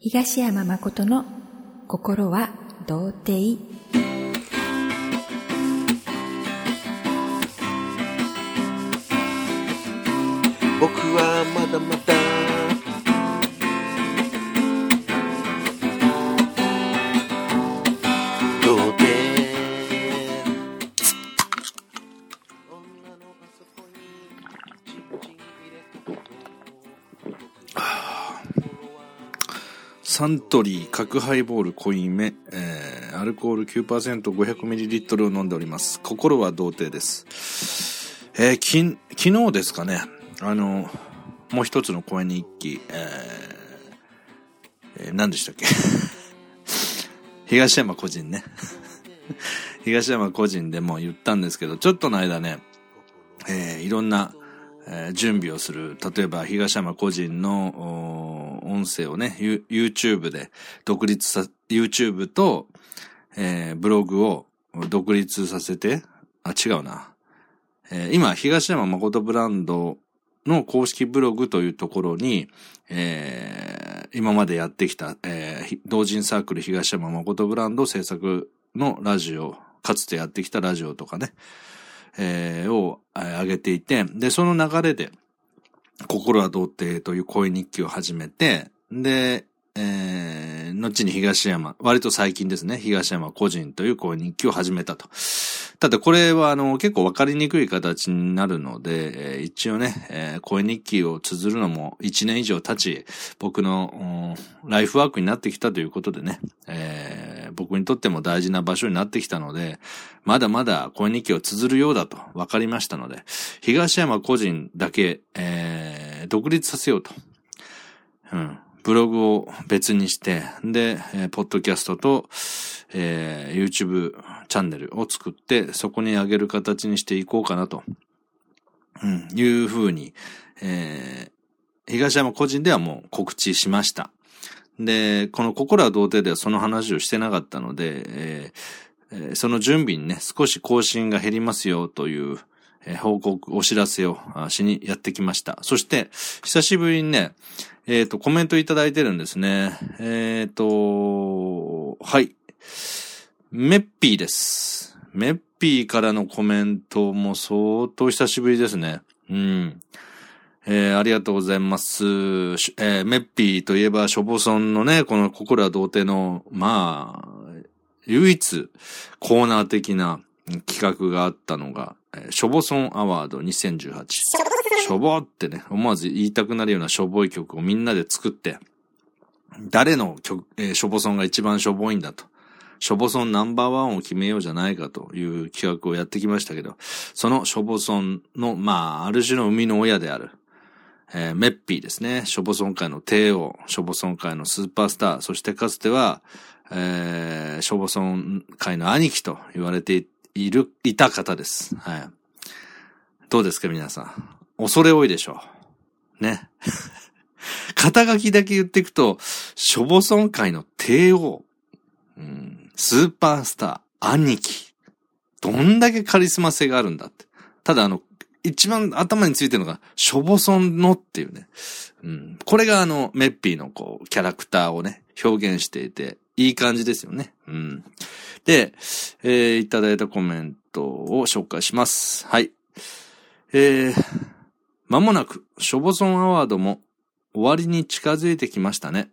東山誠の心は童貞。僕はまだまだサントリー角ハイボール濃いめ、えーアルコール 9%500ml を飲んでおります。心は童貞です。えーき昨日ですかね、あの、もう一つの公演日記、えーえー何でしたっけ？東山個人ね。東山個人でも言ったんですけど、ちょっとの間ね、えーいろんな、えー準備をする。例えば、東山個人の音声をね、YouTube で独立さ、YouTube と、えーブログを独立させて、あ、違うな。えー今、東山誠ブランドの公式ブログというところに、えー今までやってきた、えー同人サークル東山誠ブランド制作のラジオ、かつてやってきたラジオとかね、えーを上げていて、で、その流れで、心は童貞という恋日記を始めて、で、えー、後に東山、割と最近ですね、東山個人という恋日記を始めたと。ただこれはあの結構わかりにくい形になるので、えー一応ね、えー声日記を綴るのも1年以上経ち、僕の、ライフワークになってきたということでね、えー僕にとっても大事な場所になってきたので、まだまだ声日記を綴るようだと分かりましたので、東山個人だけ、えー独立させようと。うん。ブログを別にして、で、えーポッドキャストと、えー YouTube チャンネルを作って、そこに上げる形にしていこうかなと、うん、いうふうに、えー東山個人ではもう告知しました。で、この心は童貞ではその話をしてなかったので、えーその準備にね、少し更新が減りますよという、え報告、お知らせをしにやってきました。そして、久しぶりにね、えっ、と、コメントいただいてるんですね。えっ、と、はい。メッピーです。メッピーからのコメントも相当久しぶりですね。うん。えーありがとうございます。えーメッピーといえば、ショボソンのね、この心は童貞の、まあ、唯一コーナー的な企画があったのが、えーショボソンアワード2018。しょぼってね、思わず言いたくなるようなしょぼい曲をみんなで作って、誰の曲、えーしょぼソンが一番しょぼいんだと。しょぼソンナンバーワンを決めようじゃないかという企画をやってきましたけど、そのしょぼソンの、まあ、ある種の生みの親である、えーメッピーですね。ショボソン界の帝王、ショボソン界のスーパースター、そしてかつては、えーショボソン界の兄貴と言われている、いた方です。はい。どうですか皆さん？恐れ多いでしょう。ね。肩書きだけ言っていくと、ショボソン界の帝王、うん、スーパースター、兄貴。どんだけカリスマ性があるんだって。ただあの、一番頭についてるのが、ショボソンのっていうね。うん。これがあの、メッピーのこう、キャラクターをね、表現していて、いい感じですよね。うん。で、えー、いただいたコメントを紹介します。はい。えー、まもなく、ショボソンアワードも終わりに近づいてきましたね。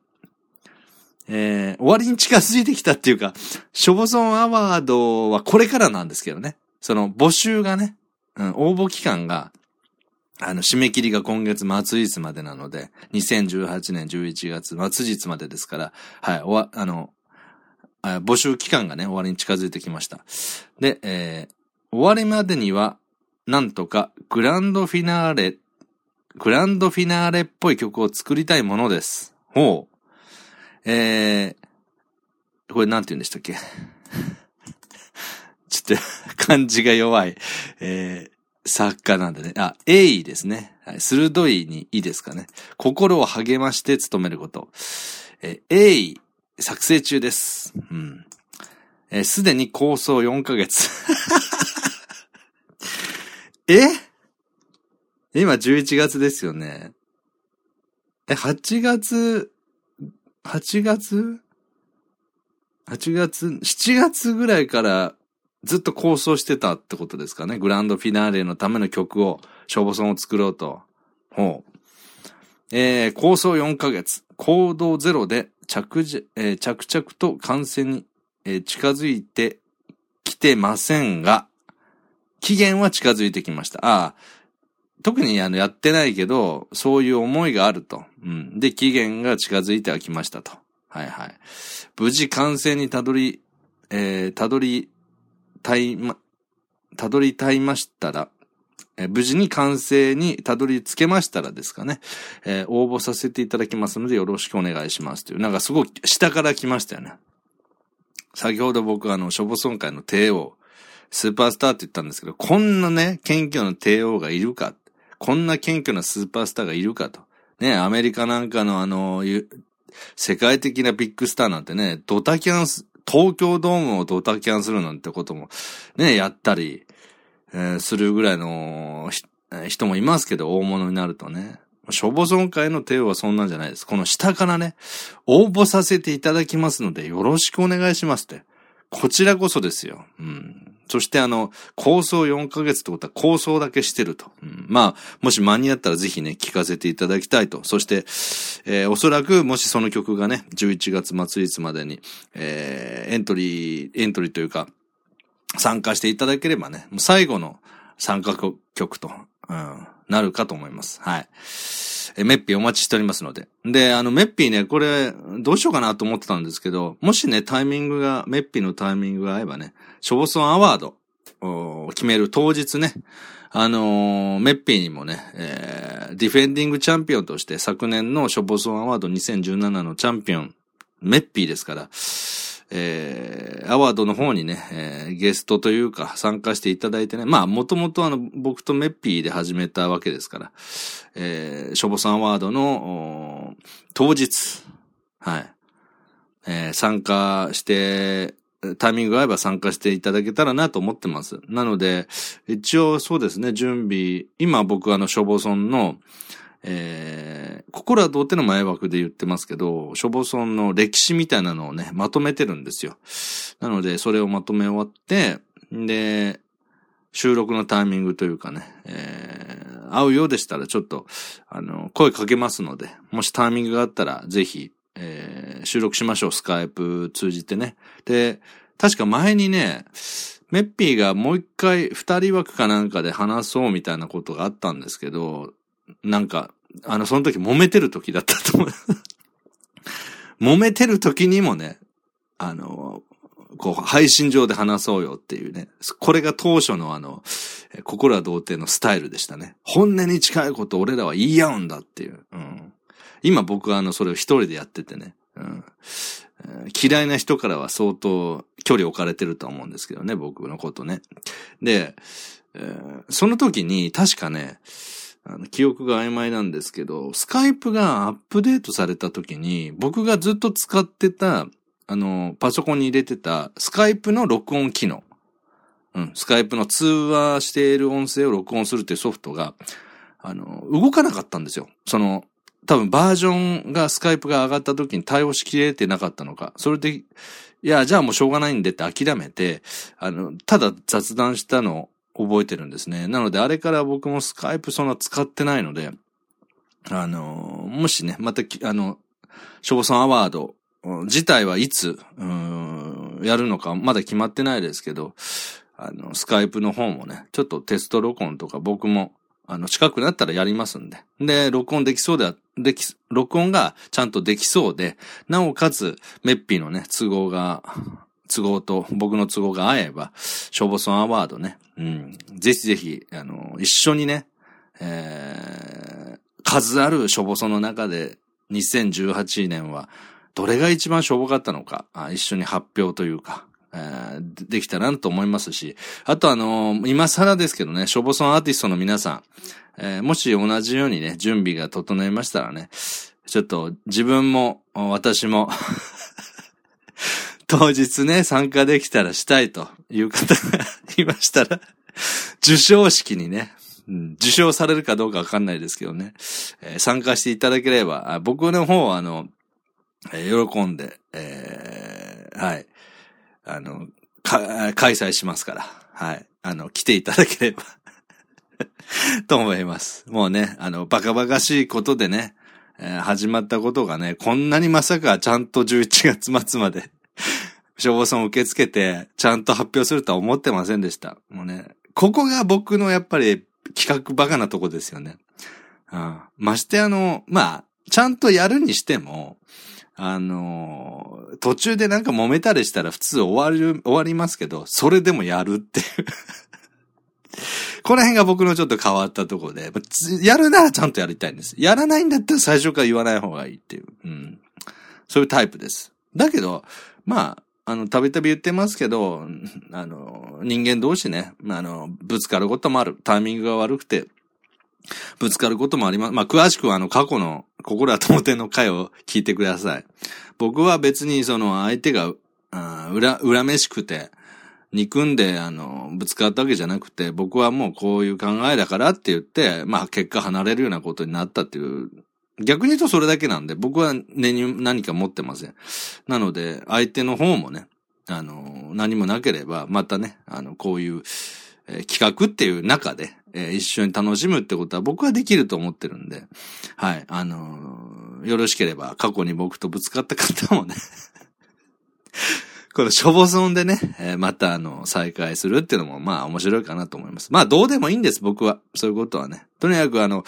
えー、終わりに近づいてきたっていうか、ショボソンアワードはこれからなんですけどね。その募集がね、うん、応募期間が、あの、締め切りが今月末日までなので、2018年11月末日までですから、はい、おわ、あの、募集期間がね、終わりに近づいてきました。で、えー終わりまでには、なんとか、グランドフィナーレ、グランドフィナーレっぽい曲を作りたいものです。ほう。えー、これなんて言うんでしたっけ？ちょっと、漢字が弱い。えー、作家なんでね。あ、鋭意ですね。はい、鋭いにいいですかね。心を励まして努めること。えー、鋭意、作成中です。うん。えーすでに構想4ヶ月。え？今11月ですよね。え、8月8月 ?8 月、7月ぐらいからずっと構想してたってことですかね。グランドフィナーレのための曲を、消防村を作ろうと。ほう。えー、構想4ヶ月。行動ゼロで着じ、えー着々と完成に、えー近づいてきてませんが、期限は近づいてきました。ああ、特にあのやってないけど、そういう思いがあると。うん。で、期限が近づいてはきましたと。はいはい。無事完成にたどり、えー、たどりたいま、たどりたいましたら、えー無事に完成にたどり着けましたらですかね、えー応募させていただきますのでよろしくお願いしますという、なんかすごい下から来ましたよね。先ほど僕あの、諸母村会の帝王、スーパースターって言ったんですけど、こんなね、謙虚な帝王がいるか、こんな謙虚なスーパースターがいるかと。ね、アメリカなんかのあの、世界的なビッグスターなんてね、ドタキャンす、東京ドームをドタキャンするなんてことも、ね、やったり、えーするぐらいのえ人もいますけど、大物になるとね。消防村会の帝王はそんなんじゃないです。この下からね、応募させていただきますので、よろしくお願いしますって。こちらこそですよ。うん。そしてあの、構想4ヶ月ってことは構想だけしてると。うん、まあ、もし間に合ったらぜひね、聞かせていただきたいと。そして、えーおそらくもしその曲がね、11月末日までに、えーエントリー、エントリーというか、参加していただければね、最後の参加曲と、うん、なるかと思います。はい。え、メッピーお待ちしておりますので。で、あの、メッピーね、これ、どうしようかなと思ってたんですけど、もしね、タイミングが、メッピーのタイミングが合えばね、ショボソンアワードを決める当日ね、あのーメッピーにもね、えーディフェンディングチャンピオンとして昨年のショボソンアワード2017のチャンピオン、メッピーですから、えー、アワードの方にね、えーゲストというか参加していただいてね、まあ、もともとあの、僕とメッピーで始めたわけですから、えー、ショボさんアワードの、当日、はい、えー参加して、タイミングが合えば参加していただけたらなと思ってます。なので、一応そうですね、準備、今僕あの、消防村の、えー、心は童貞の前枠で言ってますけど、消防村の歴史みたいなのをね、まとめてるんですよ。なので、それをまとめ終わって、で、収録のタイミングというかね、えー、会うようでしたらちょっと、あの、声かけますので、もしタイミングがあったら、ぜひ、えー収録しましょう、スカイプ通じてね。で、確か前にね、メッピーがもう一回二人枠かなんかで話そうみたいなことがあったんですけど、なんか、あの、その時揉めてる時だったと思う。揉めてる時にもね、あの、こう、配信上で話そうよっていうね。これが当初のあの、心は童貞のスタイルでしたね。本音に近いこと俺らは言い合うんだっていう。うん、今僕はあの、それを一人でやっててね。うん嫌いな人からは相当距離置かれてると思うんですけどね、僕のことね。で、えーその時に確かね、あの記憶が曖昧なんですけど、スカイプがアップデートされた時に、僕がずっと使ってた、あの、パソコンに入れてた、スカイプの録音機能。うん、スカイプの通話している音声を録音するっていうソフトが、あの、動かなかったんですよ。その、多分バージョンがスカイプが上がった時に対応しきれてなかったのか。それで、いや、じゃあもうしょうがないんでって諦めて、あの、ただ雑談したの覚えてるんですね。なので、あれから僕もスカイプそんな使ってないので、あの、もしね、また、あの、消防さんアワード自体はいつ、やるのかまだ決まってないですけど、あの、スカイプの方もね、ちょっとテスト録音とか僕も、あの、近くなったらやりますんで。で、録音できそうでは、でき、録音がちゃんとできそうで、なおかつ、メッピーのね、都合が、都合と僕の都合が合えば、消防村アワードね、うん、ぜひぜひ、あの、一緒にね、えー、数ある消防村の中で、2018年は、どれが一番しょぼかったのか、一緒に発表というか、えーできたらなと思いますし、あとあのー今更ですけどね、しょぼそんアーティストの皆さん、えーもし同じようにね、準備が整いましたらね、ちょっと自分も、私も、当日ね、参加できたらしたいという方がいましたら、受賞式にね、うん受賞されるかどうかわかんないですけどね、えー参加していただければ、僕の方はあの、えー喜んで、えーはい。あの、か、開催しますから、はい。あの、来ていただければ、と思います。もうね、あの、バカバカしいことでね、えー始まったことがね、こんなにまさかちゃんと11月末まで、消防村を受け付けて、ちゃんと発表するとは思ってませんでした。もうね、ここが僕のやっぱり企画バカなとこですよね。うん。ましてあの、まあ、ちゃんとやるにしても、あの途中でなんか揉めたりしたら普通終わる、終わりますけど、それでもやるっていう。この辺が僕のちょっと変わったところで、やるならちゃんとやりたいんです。やらないんだったら最初から言わない方がいいっていう。うん。そういうタイプです。だけど、まあ、あの、たびたび言ってますけど、あの、人間同士ね、あの、ぶつかることもある。タイミングが悪くて、ぶつかることもあります。まあ、詳しくはあの、過去の、心は友ての回を聞いてください。僕は別にその、相手が、あー裏、恨めしくて、憎んで、あの、ぶつかったわけじゃなくて、僕はもうこういう考えだからって言って、まあ結果離れるようなことになったっていう、逆に言うとそれだけなんで、僕は根に何か持ってません。なので、相手の方もね、あの、何もなければ、またね、あの、こういう、えー企画っていう中で、えー一緒に楽しむってことは僕はできると思ってるんで、はい、あのーよろしければ過去に僕とぶつかった方もね、このしょぼそんでね、えーまたあの、再会するっていうのもまあ面白いかなと思います。まあどうでもいいんです、僕は。そういうことはね。とにかくあの、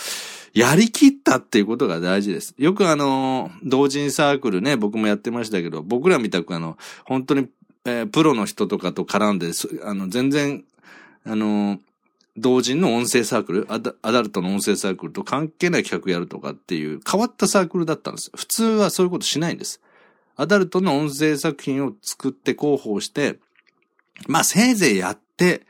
やりきったっていうことが大事です。よくあの、同人サークルね、僕もやってましたけど、僕らみたくあの、本当に、えープロの人とかと絡んで、あの、全然、あの、同人の音声サークルアダ、アダルトの音声サークルと関係ない企画やるとかっていう変わったサークルだったんです。普通はそういうことしないんです。アダルトの音声作品を作って広報して、まあせいぜいやって、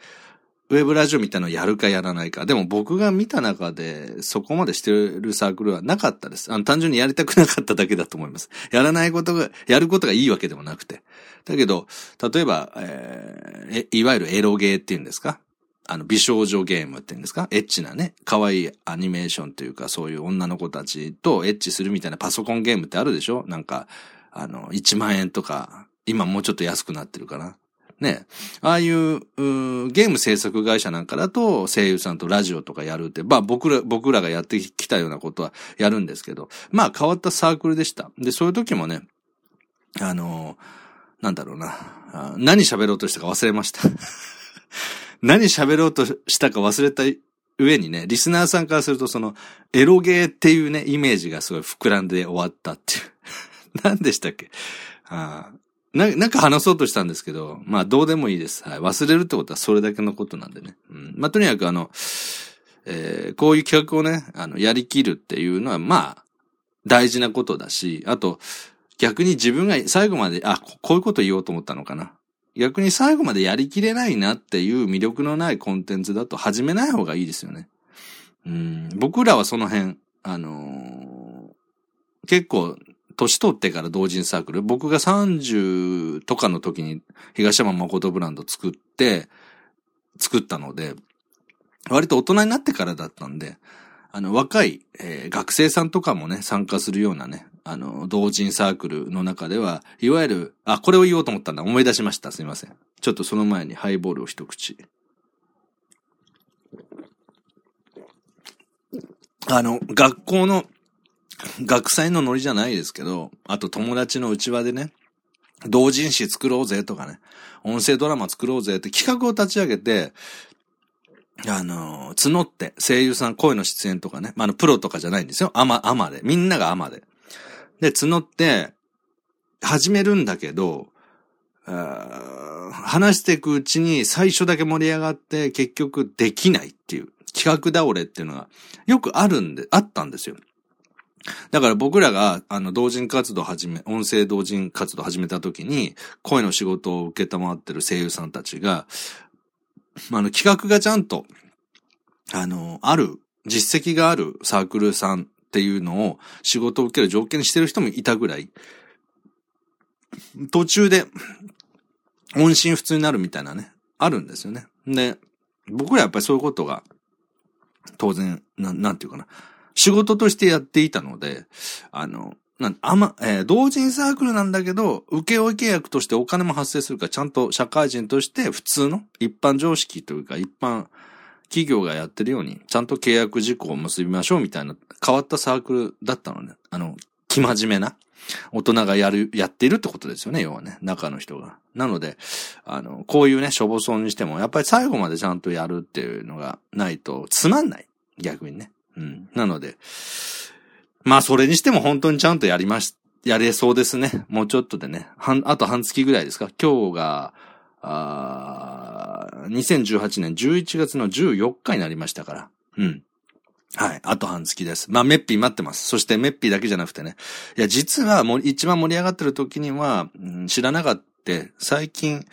ウェブラジオみたいなのやるかやらないか。でも僕が見た中で、そこまでしてるサークルはなかったです。あの、単純にやりたくなかっただけだと思います。やらないことが、やることがいいわけでもなくて。だけど、例えば、えーいわゆるエロゲーっていうんですか？あの、美少女ゲームっていうんですか？エッチなね、可愛いアニメーションというか、そういう女の子たちとエッチするみたいなパソコンゲームってあるでしょ？なんか、あの、1万円とか、今もうちょっと安くなってるかな。ね。ああいう、うゲーム制作会社なんかだと声優さんとラジオとかやるって、まあ僕ら、僕らがやってきたようなことはやるんですけど、まあ変わったサークルでした。で、そういう時もね、あの、なんだろうな、何喋ろうとしたか忘れました。何喋ろうとしたか忘れた上にね、リスナーさんからするとその、エロゲーっていうね、イメージがすごい膨らんで終わったっていう。何でしたっけ？あな、なんか話そうとしたんですけど、まあどうでもいいです。はい。忘れるってことはそれだけのことなんでね。うん。まあとにかくあの、えーこういう企画をね、あの、やりきるっていうのは、まあ、大事なことだし、あと、逆に自分が最後まで、あ、こういうこと言おうと思ったのかな。逆に最後までやりきれないなっていう魅力のないコンテンツだと始めない方がいいですよね。うん。僕らはその辺、あのー結構、年取ってから同人サークル、僕が30とかの時に東山誠ブランド作って、作ったので、割と大人になってからだったんで、あの、若い、えー学生さんとかもね、参加するようなね、あの、同人サークルの中では、いわゆる、あ、これを言おうと思ったんだ。思い出しました。すいません。ちょっとその前にハイボールを一口。あの、学校の、学祭のノリじゃないですけど、あと友達の内輪でね、同人誌作ろうぜとかね、音声ドラマ作ろうぜって企画を立ち上げて、あの、募って、声優さん声の出演とかね、まあ、あの、プロとかじゃないんですよ。アマ、アマで。みんながアマで。で、募って、始めるんだけど、話していくうちに最初だけ盛り上がって結局できないっていう企画倒れっていうのがよくあるんで、あったんですよ。だから僕らが、あの、同人活動始め、音声同人活動始めた時に、声の仕事を受けたまってる声優さんたちが、まあの、企画がちゃんと、あの、ある、実績があるサークルさんっていうのを仕事を受ける条件にしてる人もいたぐらい、途中で、音信不通になるみたいなね、あるんですよね。で、僕らやっぱりそういうことが、当然、ななんていうかな、仕事としてやっていたので、あの、なんあま、えー同人サークルなんだけど、請負契約としてお金も発生するから、ちゃんと社会人として普通の一般常識というか、一般企業がやってるように、ちゃんと契約事項を結びましょうみたいな変わったサークルだったのね。あの、生真面目な。大人がやる、やっているってことですよね、要はね。中の人が。なので、あの、こういうね、しょぼそうにしても、やっぱり最後までちゃんとやるっていうのがないと、つまんない。逆にね。うん。なので、まあ、それにしても本当にちゃんとやりまし、やれそうですね。もうちょっとでね。半、あと半月ぐらいですか？今日が、あー2018年11月の14日になりましたから。うん。はい。あと半月です。まあ、メッピー待ってます。そしてメッピーだけじゃなくてね。いや、実はもう一番盛り上がってる時には、うん知らなかった。最近、き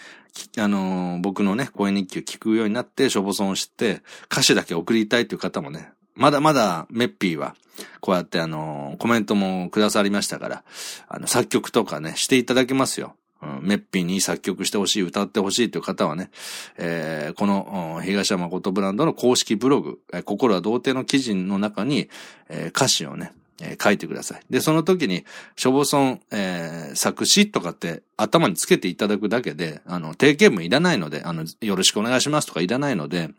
あのー僕のね、声日記を聞くようになって、しょぼそんを知って、歌詞だけ送りたいという方もね、まだまだメッピーは、こうやってあのーコメントもくださりましたから、あの、作曲とかね、していただけますよ。メッピーに作曲してほしい、歌ってほしいという方はね、えーこの、東山誠ブランドの公式ブログ、えー心は童貞の記事の中に、えー歌詞をね、えー書いてください。で、その時に、しょぼそん、えー作詞とかって頭につけていただくだけで、あの、定型文いらないので、あの、よろしくお願いしますとかいらないので、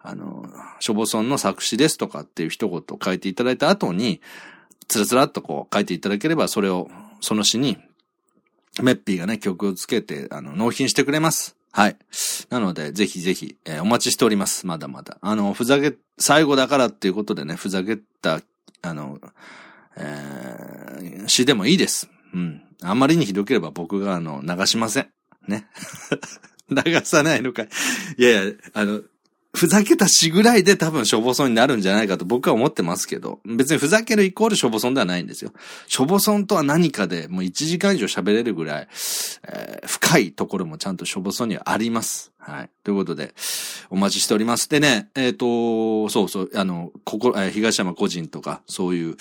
あの、しょぼそんの作詞ですとかっていう一言を書いていただいた後に、つらつらっとこう書いていただければ、それを、その詩に、メッピーがね、曲をつけて、あの、納品してくれます。はい。なので、ぜひぜひ、えーお待ちしております。まだまだ。あの、ふざけ、最後だからっていうことでね、ふざけた、あの、えー詩でもいいです。うん。あまりにひどければ僕が、あの、流しません。ね。流さないのかい。いやいや、あの、ふざけた詩ぐらいで多分しょぼそんになるんじゃないかと僕は思ってますけど、別にふざけるイコールしょぼそんではないんですよ。しょぼそんとは何かでもう1時間以上喋れるぐらい、えー深いところもちゃんとしょぼそんにはあります。はい。ということで、お待ちしております。でね、えっ、と、そうそう、あの、ここ、えー東山個人とか、そういう、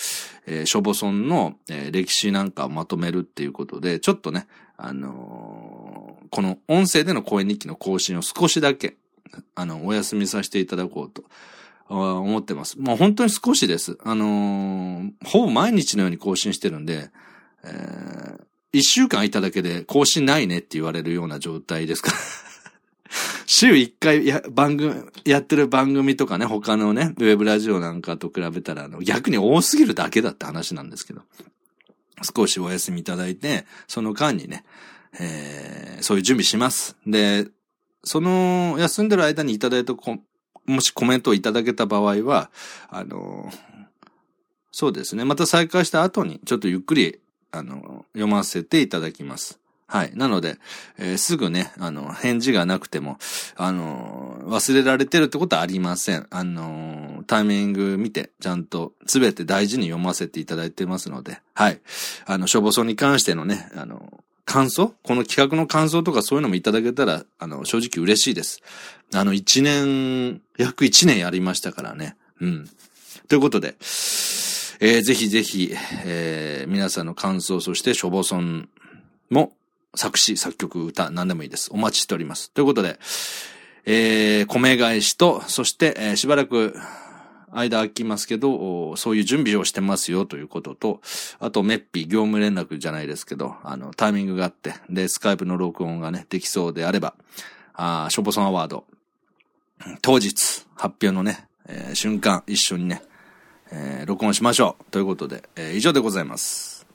えーしょぼそんの、えー歴史なんかをまとめるっていうことで、ちょっとね、あのーこの音声での声日記の更新を少しだけ、あの、お休みさせていただこうと。思ってます。もう本当に少しです。あのーほぼ毎日のように更新してるんで、えー一週間いただけで更新ないねって言われるような状態ですから。週一回や、番組、やってる番組とかね、他のね、ウェブラジオなんかと比べたら、あの、逆に多すぎるだけだって話なんですけど。少しお休みいただいて、その間にね、えーそういう準備します。で、その休んでる間にいただいたコもしコメントをいただけた場合は、あの、そうですね。また再開した後に、ちょっとゆっくり、あの、読ませていただきます。はい。なので、えーすぐね、あの、返事がなくても、あの、忘れられてるってことはありません。あの、タイミング見て、ちゃんと、すべて大事に読ませていただいてますので、はい。あの、消防層に関してのね、あの、感想？この企画の感想とかそういうのもいただけたら、あの、正直嬉しいです。あの、一年、約一年やりましたからね。うん。ということで、えーぜひぜひ、えー皆さんの感想、そして、消防村も、作詞、作曲、歌、何でもいいです。お待ちしております。ということで、えー、米返しと、そして、えーしばらく、間空きますけど、そういう準備をしてますよということと、あと、メッピ、業務連絡じゃないですけど、あの、タイミングがあって、で、スカイプの録音がね、できそうであれば、あーショボソンアワード、当日、発表のね、えー瞬間、一緒にね、えー録音しましょう。ということで、えー以上でございます。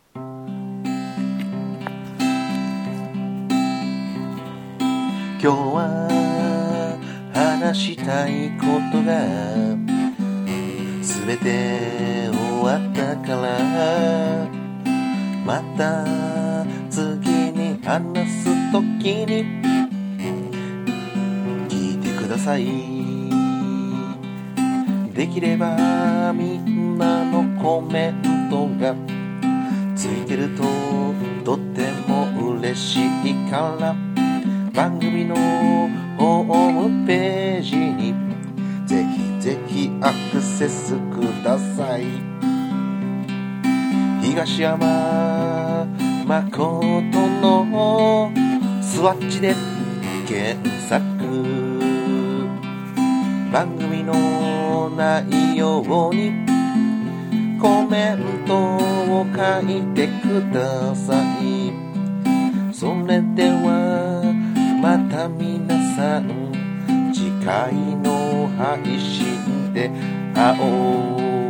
今日は話したいことが全て終わったからまた次に話す時に聞いてください。できればみんなのコメントがついてるととっても嬉しいから。番組のホームページにぜひぜひアクセスください。東山誠のスワッチで検索。番組の内容にコメントを書いてください。それではまた皆さん次回の配信で会おう。